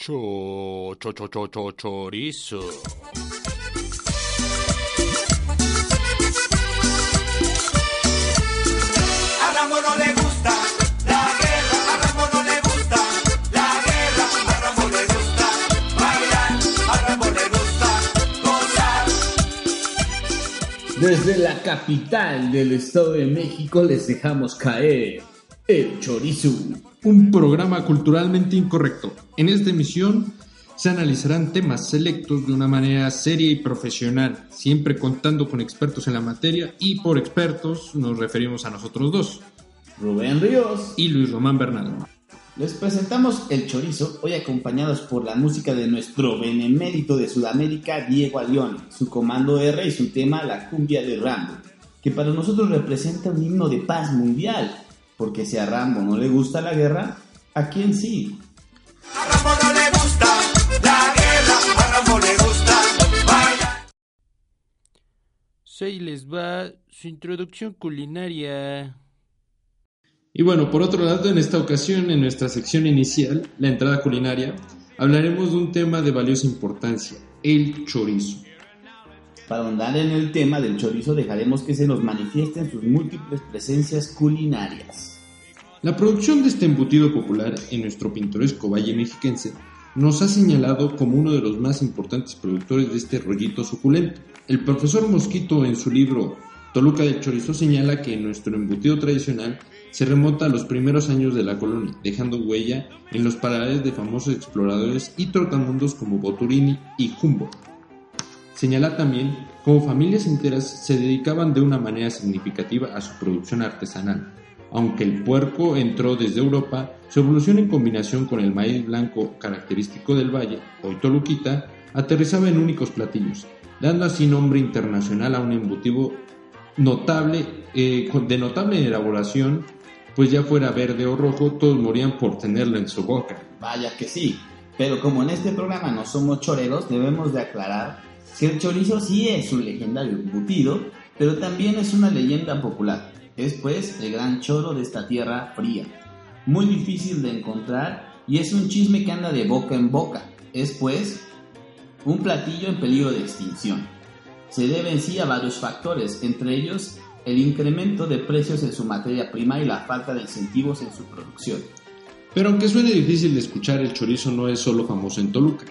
Cho, cho, cho, cho, cho chorizo. A Rambo no le gusta la guerra, a Rambo no le gusta la guerra, a Rambo le gusta bailar, a Rambo le gusta gozar. Desde la capital del Estado de México les dejamos caer el chorizo. un programa culturalmente incorrecto. En esta emisión se analizarán temas selectos de una manera seria y profesional, siempre contando con expertos en la materia y por expertos nos referimos a nosotros dos Rubén Ríos. y Luis Román Bernal. Les presentamos el chorizo, hoy acompañados por la música de nuestro benemérito de Sudamérica, Diego Alión, su comando R y su tema La cumbia de Rambo, que para nosotros representa un himno de paz mundial, porque si a Rambo no le gusta la guerra, ¿a quién sí? A Rambo no le gusta la guerra, a Rambo le gusta bailar. Se les va su introducción culinaria. Y bueno, por otro lado, en esta ocasión, en nuestra sección inicial, la entrada culinaria, hablaremos de un tema de valiosa importancia, el chorizo. Para ahondar en el tema del chorizo dejaremos que se nos manifiesten sus múltiples presencias culinarias. La producción de este embutido popular en nuestro pintoresco valle mexiquense nos ha señalado como uno de los más importantes productores de este rollito suculento. El profesor Mosquito en su libro Toluca del Chorizo señala que nuestro embutido tradicional se remonta a los primeros años de la colonia, dejando huella en los paralelos de famosos exploradores y trotamundos como Boturini y Humboldt. Señala también cómo familias enteras se dedicaban de una manera significativa a su producción artesanal. Aunque el puerco entró desde Europa, su evolución en combinación con el maíz blanco característico del valle, hoy toluquita, aterrizaba en únicos platillos, dando así nombre internacional a un embutido notable, eh, de notable elaboración, pues ya fuera verde o rojo, todos morían por tenerlo en su boca. Vaya que sí, pero como en este programa no somos choreros, debemos de aclarar que el chorizo sí es un legendario embutido, pero también es una leyenda popular. Es pues el gran choro de esta tierra fría. Muy difícil de encontrar y es un chisme que anda de boca en boca. Es pues un platillo en peligro de extinción. Se debe en sí a varios factores, entre ellos el incremento de precios en su materia prima y la falta de incentivos en su producción. Pero aunque suene difícil de escuchar, el chorizo no es solo famoso en Toluca.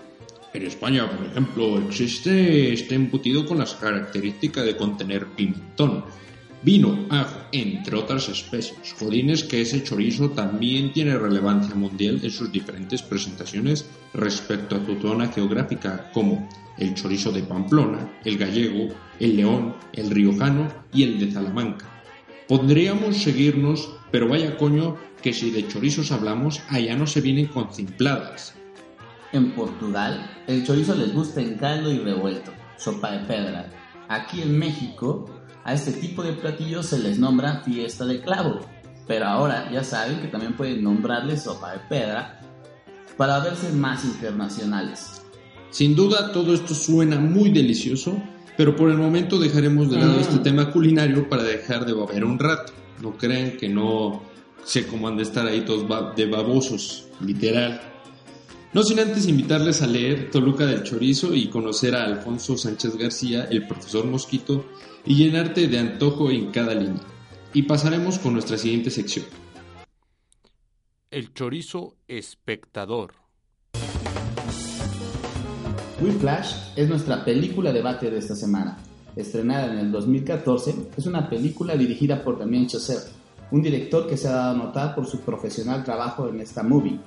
En España, por ejemplo, existe este embutido con las características de contener pimentón, vino, ajo, entre otras especies. Jodines que ese chorizo también tiene relevancia mundial en sus diferentes presentaciones respecto a tu zona geográfica, como el chorizo de Pamplona, el gallego, el león, el riojano y el de Salamanca. Podríamos seguirnos, pero vaya coño que si de chorizos hablamos, allá no se vienen con cimpladas. En Portugal, el chorizo les gusta en caldo y revuelto, sopa de pedra. Aquí en México, a este tipo de platillos se les nombra fiesta de clavo. Pero ahora ya saben que también pueden nombrarles sopa de pedra para verse más internacionales. Sin duda todo esto suena muy delicioso, pero por el momento dejaremos de lado Mm. este tema culinario para dejar de baber un rato. No crean que no sé cómo han de estar ahí todos de babosos, literal. No sin antes invitarles a leer Toluca del Chorizo y conocer a Alfonso Sánchez García, el profesor Mosquito, y llenarte de antojo en cada línea. Y pasaremos con nuestra siguiente sección. El chorizo espectador. Whiplash es nuestra película debate de esta semana. Estrenada en el 2014, es una película dirigida por Damien Chazelle, un director que se ha dado a notar por su profesional trabajo en esta movie.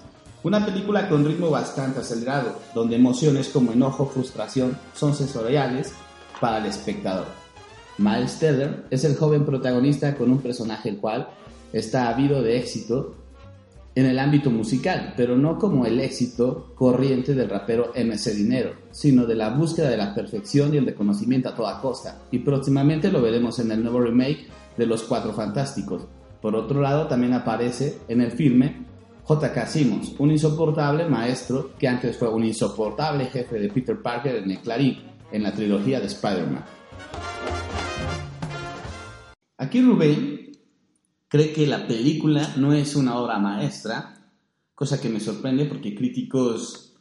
Una película con ritmo bastante acelerado, donde emociones como enojo, frustración son sensoriales para el espectador. Miles Teller es el joven protagonista con un personaje el cual está habido de éxito en el ámbito musical, pero no como el éxito corriente del rapero MC Dinero, sino de la búsqueda de la perfección y el reconocimiento a toda costa. Y próximamente lo veremos en el nuevo remake de Los Cuatro Fantásticos. Por otro lado, también aparece en el filme J.K. Simmons, un insoportable maestro que antes fue un insoportable jefe de Peter Parker en el Clarín, en la trilogía de Spider-Man. Aquí Rubén cree que la película no es una obra maestra, cosa que me sorprende porque críticos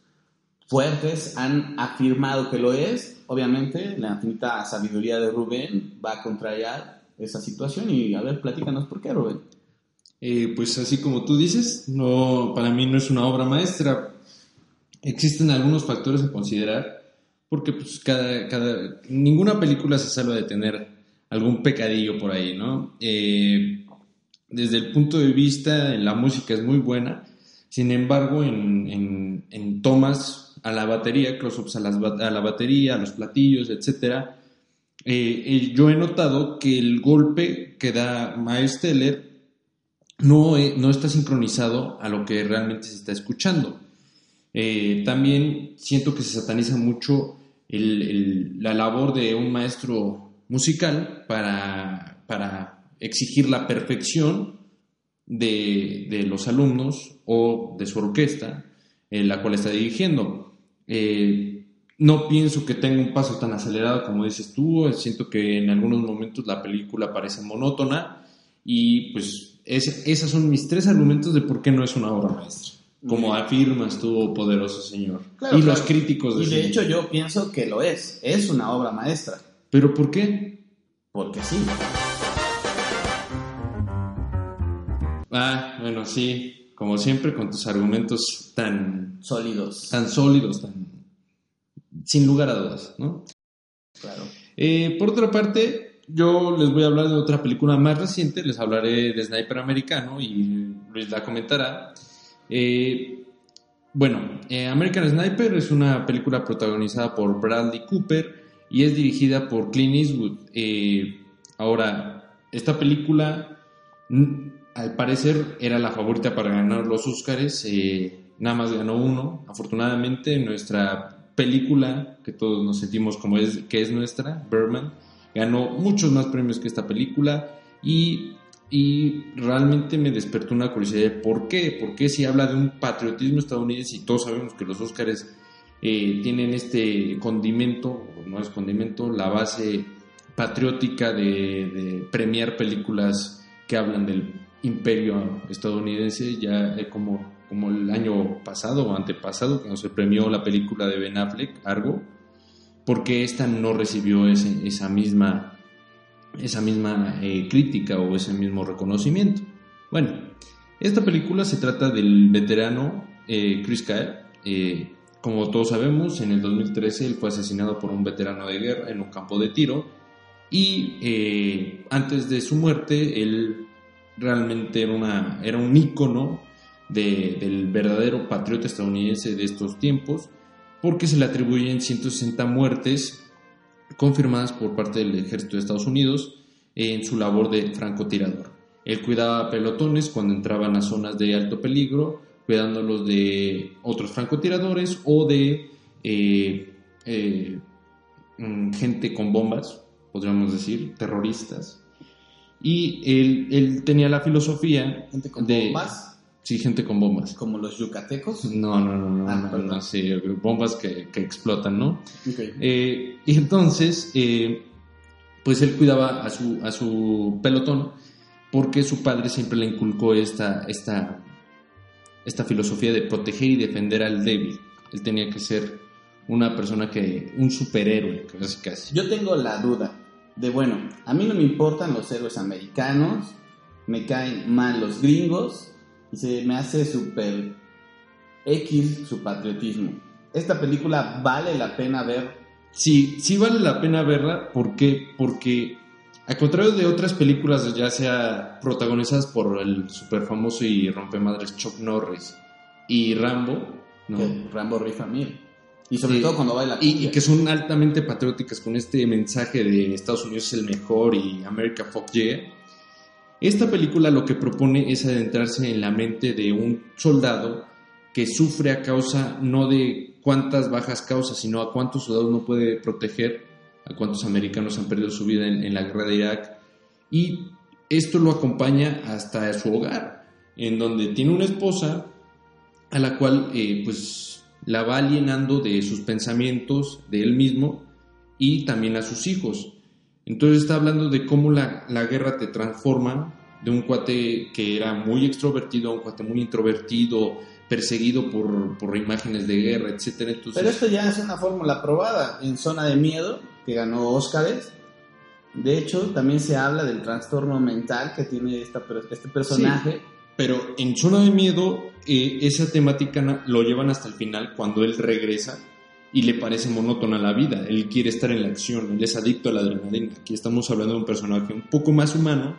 fuertes han afirmado que lo es. Obviamente, la infinita sabiduría de Rubén va a contrariar esa situación y a ver, platícanos por qué, Rubén. Eh, pues así como tú dices, no, para mí no es una obra maestra. Existen algunos factores a considerar, porque pues cada, cada, ninguna película se salva de tener algún pecadillo por ahí, ¿no? Eh, desde el punto de vista, la música es muy buena, sin embargo, en, en, en tomas a la batería, close-ups a, a la batería, a los platillos, eh, eh, yo he notado que el golpe que da Miles Teller no, eh, no está sincronizado a lo que realmente se está escuchando. Eh, también siento que se sataniza mucho la labor de un maestro musical para, para exigir la perfección de, de los alumnos o de su orquesta, eh, la cual está dirigiendo. No pienso que tenga un paso tan acelerado como dices tú, siento que en algunos momentos la película parece monótona y pues es- esos son mis tres argumentos de por qué no es una obra maestra. Como afirmas tú, poderoso señor. Claro, y los críticos de Y de hecho yo pienso que lo es, es una obra maestra, ¿Pero por qué? porque sí. Ah, bueno, sí, como siempre con tus argumentos tan, Sólidos, tan sólidos, tan sin lugar a dudas, ¿no? claro. Eh, por otra parte, yo les voy a hablar de otra película más reciente, les hablaré de Sniper Americano y Luis la comentará. Eh, bueno, eh, American Sniper es una película protagonizada por Bradley Cooper y es dirigida por Clint Eastwood. Eh, ahora, esta película, al parecer, era la favorita para ganar los Oscars. eh, nada más ganó uno. Afortunadamente, nuestra película, que todos nos sentimos como es, que es nuestra, Birdman, ganó muchos más premios que esta película y, y realmente me despertó una curiosidad de por qué, por qué si habla de un patriotismo estadounidense y todos sabemos que los Oscars eh, tienen este condimento, no es condimento, la base patriótica de, de premiar películas que hablan del imperio estadounidense, ya eh, como, como el año pasado o antepasado, cuando se premió la película de Ben Affleck, Argo, porque esta no recibió esa misma, eh, crítica o ese mismo reconocimiento. Bueno, esta película se trata del veterano eh, Chris Kyle. eh, como todos sabemos, en el 2013 él fue asesinado por un veterano de guerra en un campo de tiro y antes de su muerte él realmente era, un ícono de- del verdadero patriota estadounidense de estos tiempos porque se le atribuyen 160 muertes confirmadas por parte del ejército de Estados Unidos en su labor de francotirador. Él cuidaba pelotones cuando entraban a zonas de alto peligro, cuidándolos de otros francotiradores o de eh, eh, mm, gente con bombas, podríamos decir, terroristas. Y él, él tenía la filosofía Gente con de... bombas, Sí, gente con bombas. como los yucatecos. No, no, no, no, Ah, no, sí, bombas que, que explotan, ¿no? Ok. Eh, y entonces, eh, pues él cuidaba a su, a su pelotón porque su padre siempre le inculcó esta, esta, esta filosofía de proteger y defender al débil. Él tenía que ser una persona que, un superhéroe, casi casi. Yo tengo la duda de, bueno, a mí no me importan los héroes americanos, me caen mal los gringos y se me hace súper X su patriotismo. Esta película vale la pena ver. Sí, sí vale la pena verla. ¿Por qué? Porque, al contrario de otras películas, ya sea protagonizadas por el super famoso y rompemadres Chuck Norris y Rambo, ¿no? que Rambo rifa mil. Y sobre Sí. todo cuando baila Y, y que son altamente patrióticas con este mensaje de Estados Unidos es el mejor y America Fuck yeah. Esta película lo que propone es adentrarse en la mente de un soldado que sufre a causa no de cuántas bajas causas, sino a cuántos soldados no puede proteger, a cuántos americanos han perdido su vida en, la guerra de Irak. Y esto lo acompaña hasta su hogar, en donde tiene una esposa a la cual eh, pues la va alienando de sus pensamientos, de él mismo y también a sus hijos. Entonces está hablando de cómo la, la guerra te transforma de un cuate que era muy extrovertido a un cuate muy introvertido, perseguido por, por imágenes de guerra, etcétera. Entonces, Pero esto ya es una fórmula probada en Zona de Miedo, que ganó Óscares. De hecho, también se habla del trastorno mental que tiene esta, este personaje. Pero en Zona de Miedo, eh, esa temática lo llevan hasta el final cuando él regresa y le parece monótona la vida. Él quiere estar en la acción, él es adicto a la adrenalina. Aquí estamos hablando de un personaje un poco más humano,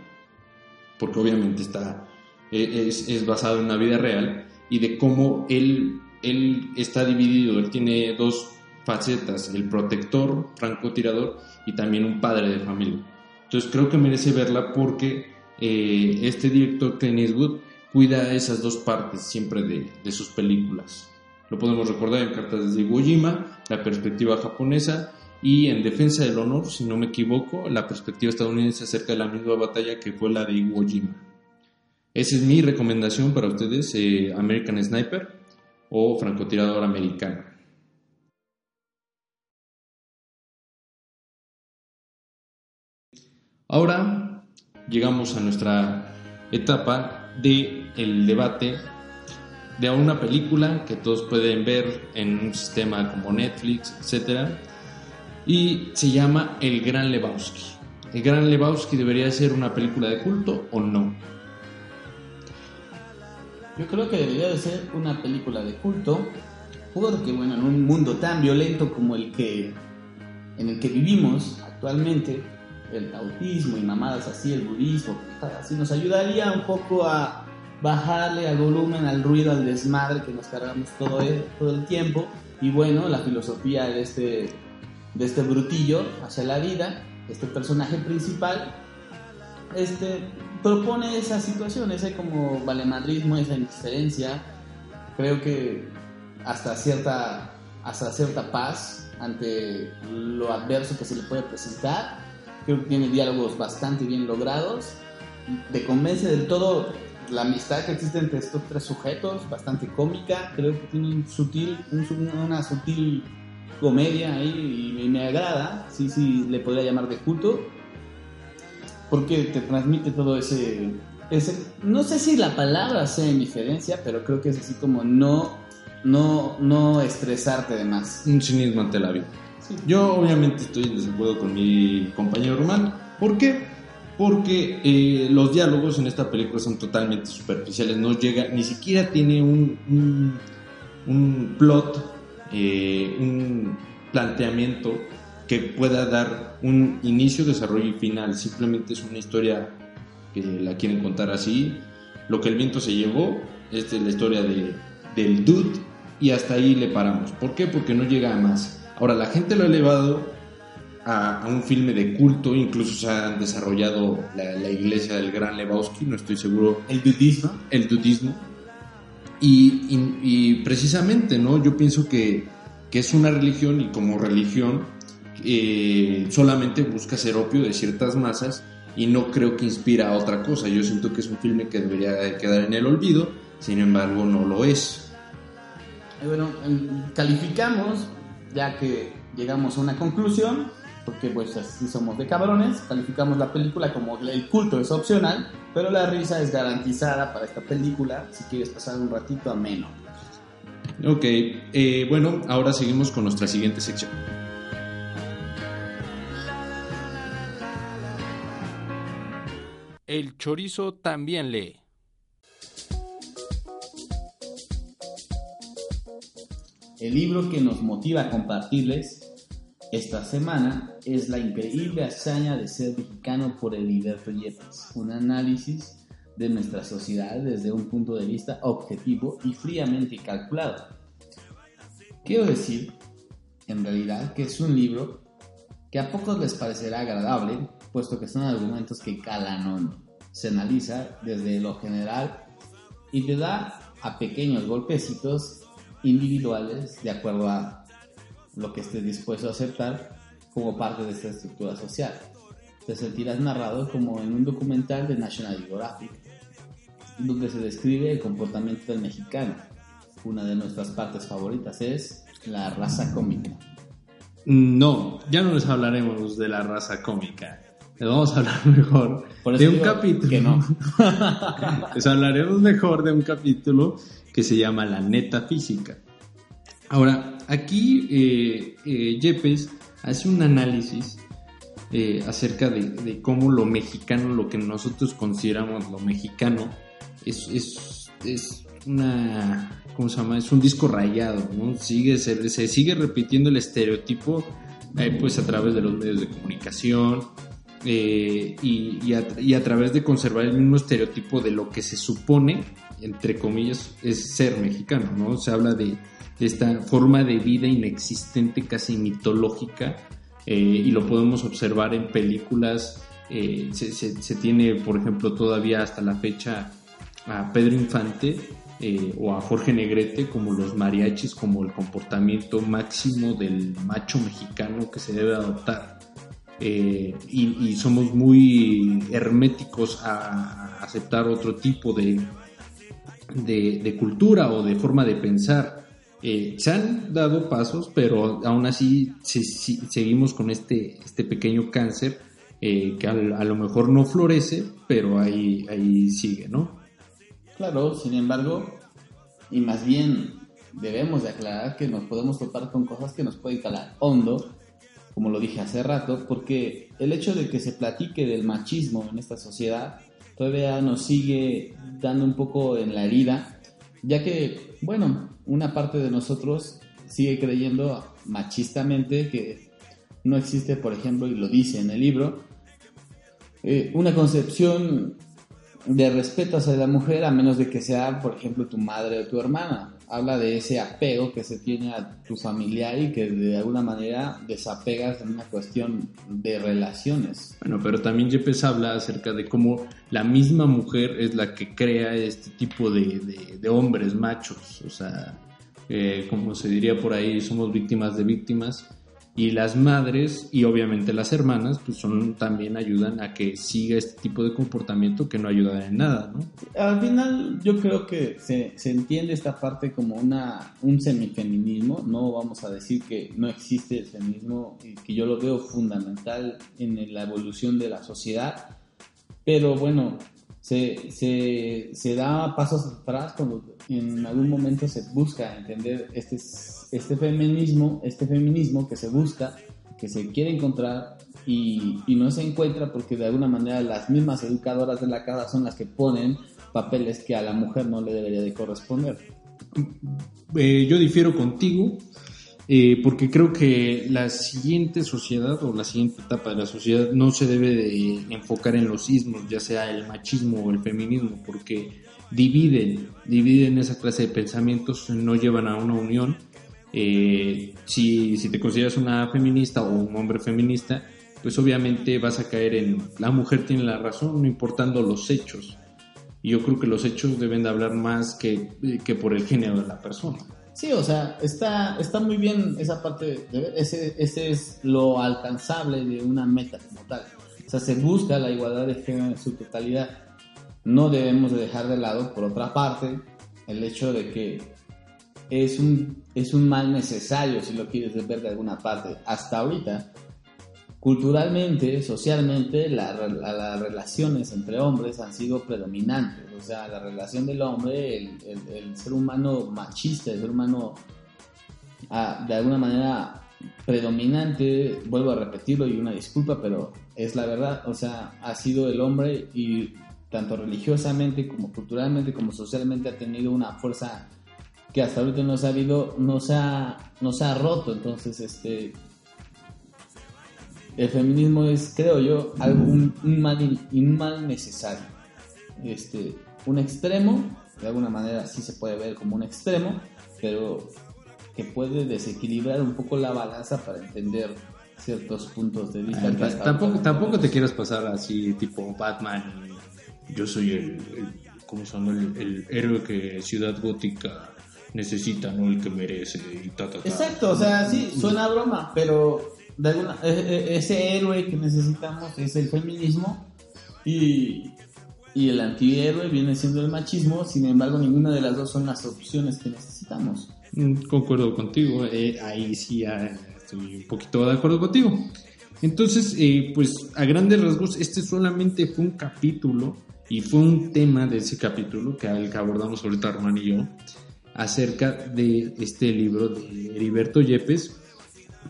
porque obviamente está, eh, es, es basado en la vida real, y de cómo él, él está dividido. Él tiene dos facetas, el protector, francotirador, y también un padre de familia. Entonces creo que merece verla porque eh, este director Clint Eastwood cuida esas dos partes siempre de, de sus películas. Lo podemos recordar en Cartas de Iwo Jima, la perspectiva japonesa y en Defensa del Honor, si no me equivoco, la perspectiva estadounidense acerca de la misma batalla que fue la de Iwo Jima. Esa es mi recomendación para ustedes, eh, American Sniper o Francotirador Americano. Ahora llegamos a nuestra etapa de debate de una película que todos pueden ver en un sistema como Netflix, etcétera, y se llama El Gran Lebowski. El Gran Lebowski debería ser una película de culto o no. Yo creo que debería de ser una película de culto, porque bueno, en un mundo tan violento como el que en el que vivimos actualmente, el autismo y mamadas así, el budismo, así nos ayudaría un poco a bajarle al volumen, al ruido, al desmadre que nos cargamos todo el, todo el tiempo. Y bueno, la filosofía de este, de este brutillo hacia la vida, este personaje principal, este, propone esa situación, ese como valemadrismo, esa indiferencia, creo que hasta cierta, hasta cierta paz ante lo adverso que se le puede presentar, creo que tiene diálogos bastante bien logrados, te convence del todo la amistad que existe entre estos tres sujetos, bastante cómica, creo que tiene un sutil, un su- una sutil comedia ahí y me, agrada, sí, sí, le podría llamar de culto, porque te transmite todo ese, ese, no sé si la palabra sea indiferencia, pero creo que es así como no, no, no estresarte de más. Un cinismo ante la vida. Yo obviamente estoy en desacuerdo con mi compañero Román. ¿Por qué? Porque eh, los diálogos en esta película son totalmente superficiales. No llega, ni siquiera tiene un, un, un plot, eh, un planteamiento que pueda dar un inicio, desarrollo y final. Simplemente es una historia que la quieren contar así. Lo que el viento se llevó, esta es la historia de, del dude y hasta ahí le paramos. ¿Por qué? Porque no llega a más. Ahora, la gente lo ha elevado a, a un filme de culto, incluso se han desarrollado la, la iglesia del Gran Lebowski, no estoy seguro, El budismo. el dudismo. Y, y- y precisamente, ¿no? Yo pienso que, que es una religión y como religión eh, solamente busca ser opio de ciertas masas y no creo que inspira a otra cosa. Yo siento que es un filme que debería de quedar en el olvido, sin embargo no lo es. Y bueno, calificamos, ya que llegamos a una conclusión, porque pues así somos de cabrones, calificamos la película como el culto es opcional, pero la risa es garantizada para esta película si quieres pasar un ratito ameno. Ok, eh, bueno, ahora seguimos con nuestra siguiente sección. El chorizo también lee. El libro que nos motiva a compartirles esta semana es La increíble hazaña de ser mexicano por Heriberto Yepes, un análisis de nuestra sociedad desde un punto de vista objetivo y fríamente calculado. Quiero decir, en realidad, que es un libro que a pocos les parecerá agradable, puesto que son argumentos que calan hondo. se analiza desde lo general y te da a pequeños golpecitos individuales de acuerdo a lo que estés dispuesto a aceptar como parte de esta estructura social. Te sentirás narrado como en un documental de National Geographic, donde se describe el comportamiento del mexicano. Una de nuestras partes favoritas es la raza cómica. No, ya no les hablaremos de la raza cómica. Les vamos a hablar mejor Por de un capítulo. que no. Les hablaremos mejor de un capítulo que se llama La neta física. Ahora, aquí eh, eh, Yepes hace un análisis eh, acerca de, cómo lo mexicano, lo que nosotros consideramos lo mexicano, es, es, es una. ¿Cómo se llama? Es un disco rayado, ¿no? Sigue, se, se sigue repitiendo el estereotipo, pues a través de los medios de comunicación, y a través de conservar el mismo estereotipo de lo que se supone, entre comillas, es ser mexicano, ¿no? Se habla de, esta forma de vida inexistente, casi mitológica, eh, y lo podemos observar en películas. eh, se, tiene, por ejemplo, todavía hasta la fecha a Pedro Infante eh, o a Jorge Negrete como los mariachis, como el comportamiento máximo del macho mexicano que se debe adoptar. Y, somos muy herméticos a aceptar otro tipo de, de, cultura o de forma de pensar. Eh, se han dado pasos, pero aún así seguimos con este, este pequeño cáncer eh, que al- a, lo mejor no florece, pero ahí, ahí sigue, ¿no? Claro, sin embargo, y más bien debemos de aclarar que nos podemos topar con cosas que nos pueden calar hondo, como lo dije hace rato, porque el hecho de que se platique del machismo en esta sociedad todavía nos sigue dando un poco en la herida, ya que, bueno, una parte de nosotros sigue creyendo machistamente que no existe, por ejemplo, y lo dice en el libro, eh, una concepción de respeto hacia la mujer a menos de que sea, por ejemplo, tu madre o tu hermana. Habla de ese apego que se tiene a tu familiar y que de alguna manera desapegas en una cuestión de relaciones. Bueno, pero también Yepes habla acerca de cómo la misma mujer es la que crea este tipo de, de- hombres machos. O sea, eh, como se diría por ahí, somos víctimas de víctimas. Y las madres y obviamente las hermanas, pues son también ayudan a que siga este tipo de comportamiento que no ayuda en nada, ¿no? Al final yo creo que se, se entiende esta parte como una, un semifeminismo, no vamos a decir que no existe el feminismo y que yo lo veo fundamental en la evolución de la sociedad, pero bueno, se, se, se da pasos atrás cuando en algún momento se busca entender este, este feminismo, este feminismo que se busca, que se quiere encontrar y, y no se encuentra porque de alguna manera las mismas educadoras de la casa son las que ponen papeles que a la mujer no le debería de corresponder. Eh, yo difiero contigo eh, porque creo que la siguiente sociedad o la siguiente etapa de la sociedad no se debe de enfocar en los ismos, ya sea el machismo o el feminismo, porque dividen, dividen esa clase de pensamientos, no llevan a una unión. Eh, si, si te consideras una feminista o un hombre feminista, pues obviamente vas a caer en la mujer tiene la razón, no importando los hechos. Y yo creo que los hechos deben de hablar más que, que por el género de la persona. Sí, o sea, está, está muy bien esa parte, de ese, ese es lo alcanzable de una meta como tal. O sea, se busca la igualdad de género en su totalidad. No debemos de dejar de lado, por otra parte, el hecho de que es un, es un mal necesario, si lo quieres ver de alguna parte. Hasta ahorita, culturalmente, socialmente, la, la- las relaciones entre hombres han sido predominantes. O sea, la relación del hombre, el, el- ser humano machista, el ser humano ah, de alguna manera predominante, vuelvo a repetirlo y una disculpa, pero es la verdad. O sea, ha sido el hombre y tanto religiosamente como culturalmente como socialmente ha tenido una fuerza que hasta ahorita no se ha habido, no se ha, no se ha roto. Entonces, este, el feminismo es, creo yo, algo, un, un mal, un mal necesario. Este, un extremo, de alguna manera sí se puede ver como un extremo, pero que puede desequilibrar un poco la balanza para entender ciertos puntos de vista. hasta tampoco, tampoco te quieras pasar así tipo Batman yo soy el, el ¿cómo se llama? El, el héroe que Ciudad Gótica necesita, no el que merece y ta, ta, ta. Exacto, o sea, sí, suena a broma, pero de alguna, e- e- ese héroe que necesitamos es el feminismo y, y el antihéroe viene siendo el machismo, sin embargo ninguna de las dos son las opciones que necesitamos. Mm, Concuerdo contigo, eh, ahí sí ya estoy un poquito de acuerdo contigo. Entonces, eh, pues a grandes rasgos, este solamente fue un capítulo y fue un tema de ese capítulo que, al que abordamos ahorita Román y yo, acerca de este libro de Heriberto Yepes,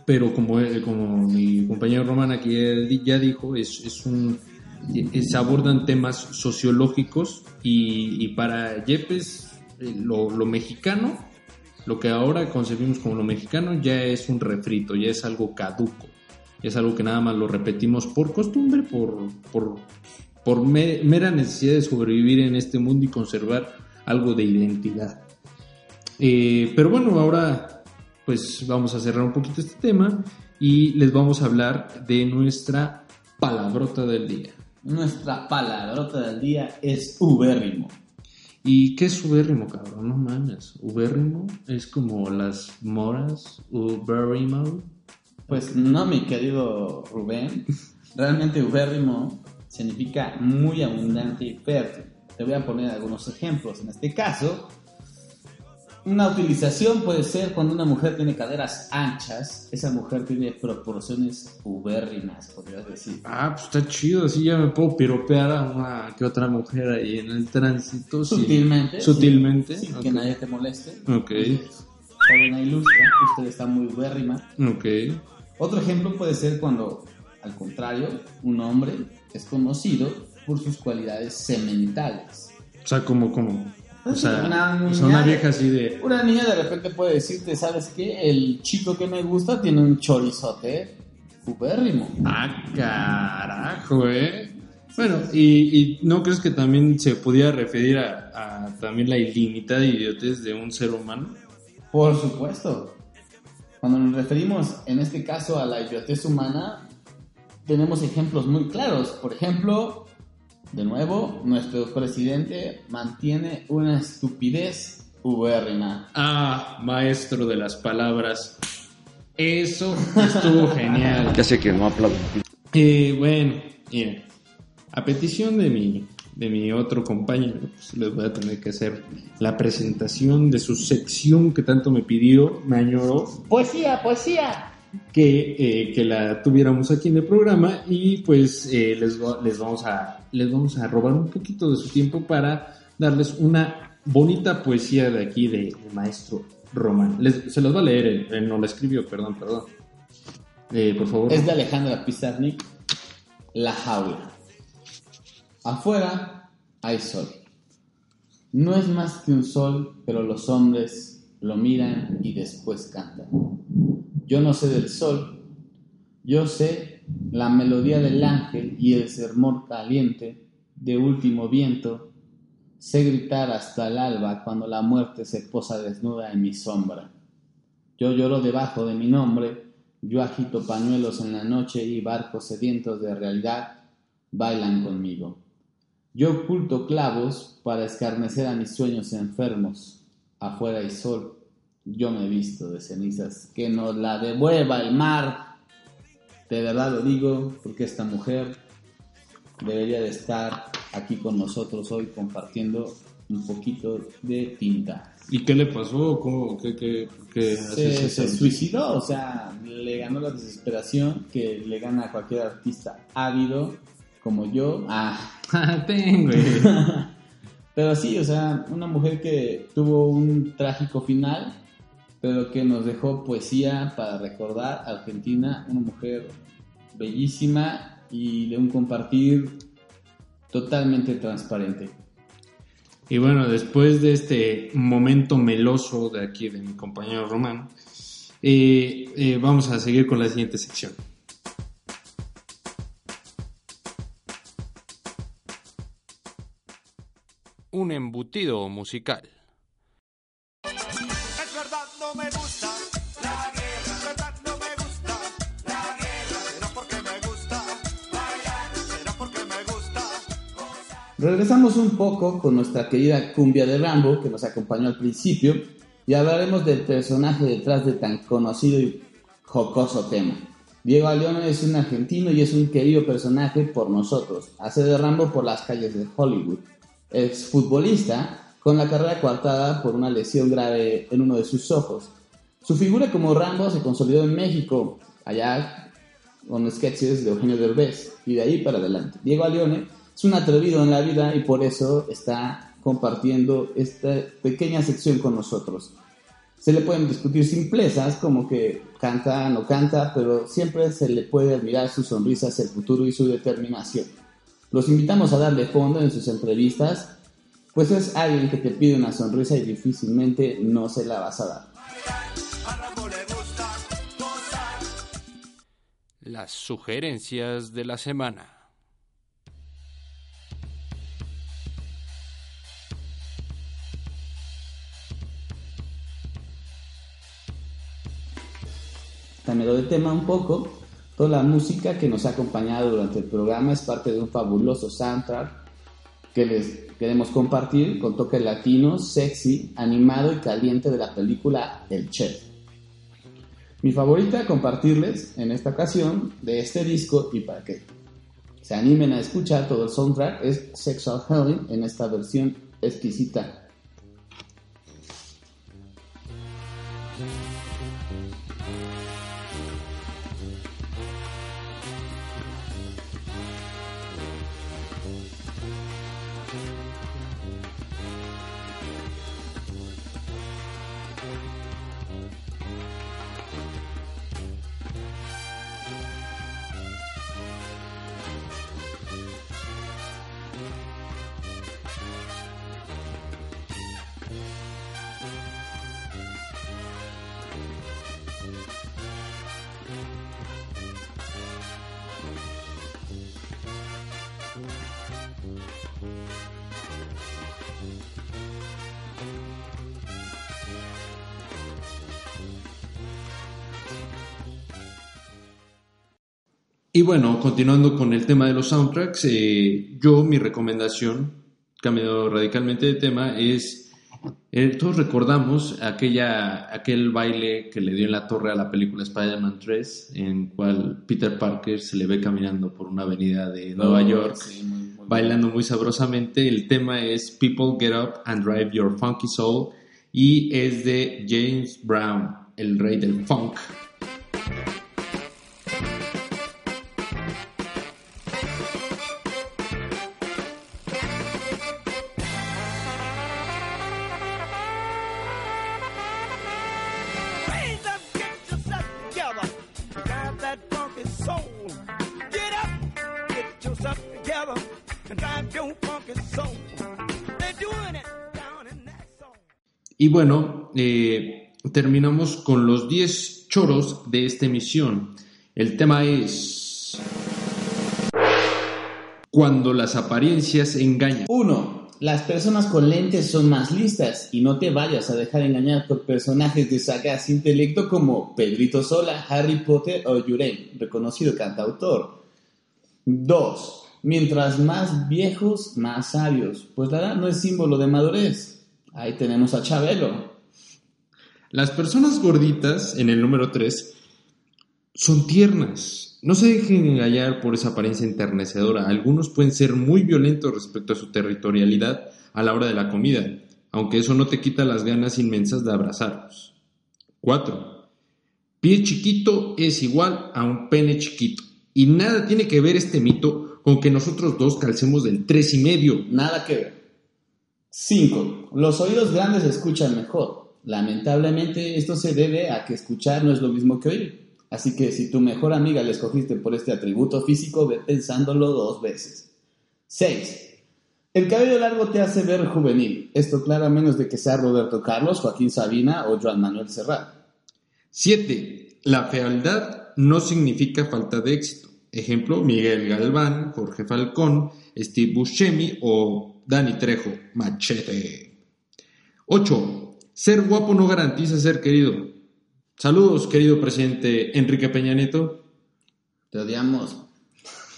pero como, eh, como mi compañero Román aquí ya- dijo, es, es un, se abordan temas sociológicos y, y para Yepes eh, lo, lo mexicano, lo que ahora concebimos como lo mexicano ya es un refrito, ya es algo caduco, es algo que nada más lo repetimos por costumbre, por, por, por me- mera necesidad de sobrevivir en este mundo y conservar algo de identidad. Eh, pero bueno, ahora pues vamos a cerrar un poquito este tema y les vamos a hablar de nuestra palabrota del día. Nuestra palabrota del día es ubérrimo. ¿Y qué es ubérrimo, cabrón? No mames. Ubérrimo es como las moras, ubérrimo. Pues no, mi querido Rubén, realmente ubérrimo significa muy abundante y fértil. Te voy a poner algunos ejemplos. En este caso, una utilización puede ser cuando una mujer tiene caderas anchas, esa mujer tiene proporciones ubérrimas, podrías decir. Ah, pues está chido, así ya me puedo piropear a una que otra mujer ahí en el tránsito. Sutilmente. Sutilmente. Sin ok. que nadie te moleste. Ok, Joven ilustra, usted está muy ubérrima. ok. Otro ejemplo puede ser cuando, al contrario, un hombre es conocido por sus cualidades sementales. O sea, como, como. O sea, Una o sea, una niña- vieja así de. Una niña de repente puede decirte, ¿sabes qué? El chico que me gusta tiene un chorizote ubérrimo. Ah, carajo, eh. Bueno, y, y no crees que también se pudiera referir a, a también la ilimitada idiotez de un ser humano? Por supuesto. Cuando nos referimos en este caso a la idiotez humana, tenemos ejemplos muy claros. Por ejemplo, de nuevo, nuestro presidente mantiene una estupidez ubérrima. Ah, maestro de las palabras. Eso estuvo genial. Ya sé que no aplaudo. Eh, bueno, miren, a petición de mi, de mi otro compañero, pues les voy a tener que hacer la presentación de su sección que tanto me pidió, me añoró. Poesía, poesía. Que, eh, que la tuviéramos aquí en el programa y pues eh, les, va- les, vamos a, les vamos a robar un poquito de su tiempo para darles una bonita poesía de aquí de, del maestro Román. Se los va a leer, él no la escribió, perdón, perdón. Eh, por favor. Es de Alejandra Pizarnik, La jaula. Afuera hay sol. No es más que un sol, pero los hombres lo miran y después cantan. Yo no sé del sol, yo sé la melodía del ángel y el sermón caliente de último viento. Sé gritar hasta el alba cuando la muerte se posa desnuda en mi sombra. Yo lloro debajo de mi nombre, yo agito pañuelos en la noche y barcos sedientos de realidad bailan conmigo. Yo oculto clavos para escarnecer a mis sueños enfermos. Afuera hay sol, yo me visto de cenizas. Que nos la devuelva el mar. De verdad lo digo, porque esta mujer debería de estar aquí con nosotros hoy compartiendo un poquito de tinta. ¿Y qué le pasó? ¿Cómo, qué, qué, qué se, se suicidó, o sea, le ganó la desesperación que le gana a cualquier artista ávido como yo. Ah, Ten, güey. pero sí, o sea, una mujer que tuvo un trágico final, pero que nos dejó poesía para recordar Argentina, una mujer bellísima y de un compartir totalmente transparente. Y bueno, después de este momento meloso de aquí de mi compañero Román, eh, eh, vamos a seguir con la siguiente sección. Un embutido musical. Regresamos un poco con nuestra querida cumbia de Rambo que nos acompañó al principio y hablaremos del personaje detrás de tan conocido y jocoso tema. Diego Leone es un argentino y es un querido personaje por nosotros. Hace de Rambo por las calles de Hollywood. Es futbolista con la carrera coartada por una lesión grave en uno de sus ojos. Su figura como Rambo se consolidó en México, allá con sketches de Eugenio Derbez y de ahí para adelante. Diego Leone es un atrevido en la vida y por eso está compartiendo esta pequeña sección con nosotros. Se le pueden discutir simplezas como que canta, no canta, pero siempre se le puede admirar su sonrisa hacia el futuro y su determinación. Los invitamos a darle fondo en sus entrevistas, pues es alguien que te pide una sonrisa y difícilmente no se la vas a dar. Las sugerencias de la semana. Cambiando de tema un poco, toda la música que nos ha acompañado durante el programa es parte de un fabuloso soundtrack que les queremos compartir con toque latino, sexy, animado y caliente de la película El Chef. Mi favorita a compartirles en esta ocasión de este disco y para que se animen a escuchar todo el soundtrack es Sexual Healing en esta versión exquisita Y bueno, continuando con el tema de los soundtracks, eh, yo mi recomendación, cambiando radicalmente de tema, es, eh, todos recordamos aquella, aquel baile que le dio en la torre a la película Spider-Man 3, en cual Peter Parker se le ve caminando por una avenida de Nueva Oh, York, sí, muy- muy bailando muy sabrosamente. El tema es People Get Up and Drive Your Funky Soul y es de James Brown, el rey del funk. Y bueno, eh, terminamos con los 10 choros de esta emisión. El tema es... Cuando las apariencias engañan. 1. Las personas con lentes son más listas y no te vayas a dejar engañar por personajes de sagaz intelecto como Pedrito Sola, Harry Potter o Yuren, reconocido cantautor. 2. Mientras más viejos, más sabios, pues la edad no es símbolo de madurez. Ahí tenemos a Chabelo. Las personas gorditas, en el número 3, son tiernas. No se dejen engañar por esa apariencia enternecedora. Algunos pueden ser muy violentos respecto a su territorialidad a la hora de la comida, aunque eso no te quita las ganas inmensas de abrazarlos. 4. Pie chiquito es igual a un pene chiquito. Y nada tiene que ver este mito con que nosotros dos calcemos del tres y medio. Nada que ver. 5. Los oídos grandes escuchan mejor. Lamentablemente esto se debe a que escuchar no es lo mismo que oír. Así que si tu mejor amiga la escogiste por este atributo físico, ve pensándolo dos veces. 6. El cabello largo te hace ver juvenil. Esto claro a menos de que sea Roberto Carlos, Joaquín Sabina o Joan Manuel Serrat. 7. La fealdad no significa falta de éxito. Ejemplo, Miguel Galván, Jorge Falcón, Steve Buscemi o Dani Trejo, Machete. 8. Ser guapo no garantiza ser querido. Saludos, querido presidente Enrique Peña Nieto. Te odiamos.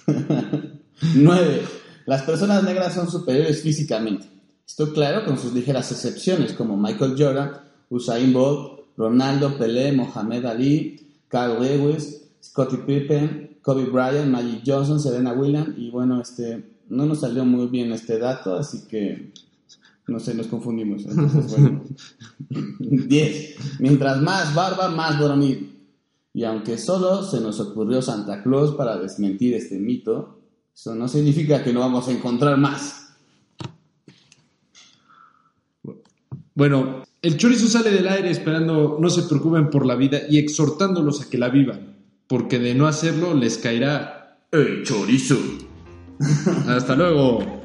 9. Las personas negras son superiores físicamente. Esto claro con sus ligeras excepciones como Michael Jordan, Usain Bolt, Ronaldo, Pelé, Mohamed Ali, Carl Lewis, Scottie Pippen, Kobe Bryant, Magic Johnson, Serena Williams y bueno, este no nos salió muy bien este dato, así que no sé, nos confundimos. Entonces, bueno. 10. Mientras más barba, más dormir. Y aunque solo se nos ocurrió Santa Claus para desmentir este mito, eso no significa que no vamos a encontrar más. Bueno, el chorizo sale del aire esperando no se preocupen por la vida y exhortándolos a que la vivan, porque de no hacerlo les caerá El chorizo. Hasta luego.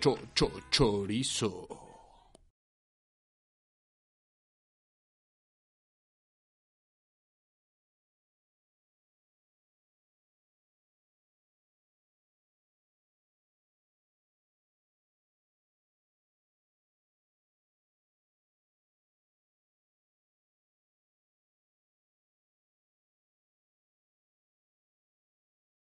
Cho cho chorizo.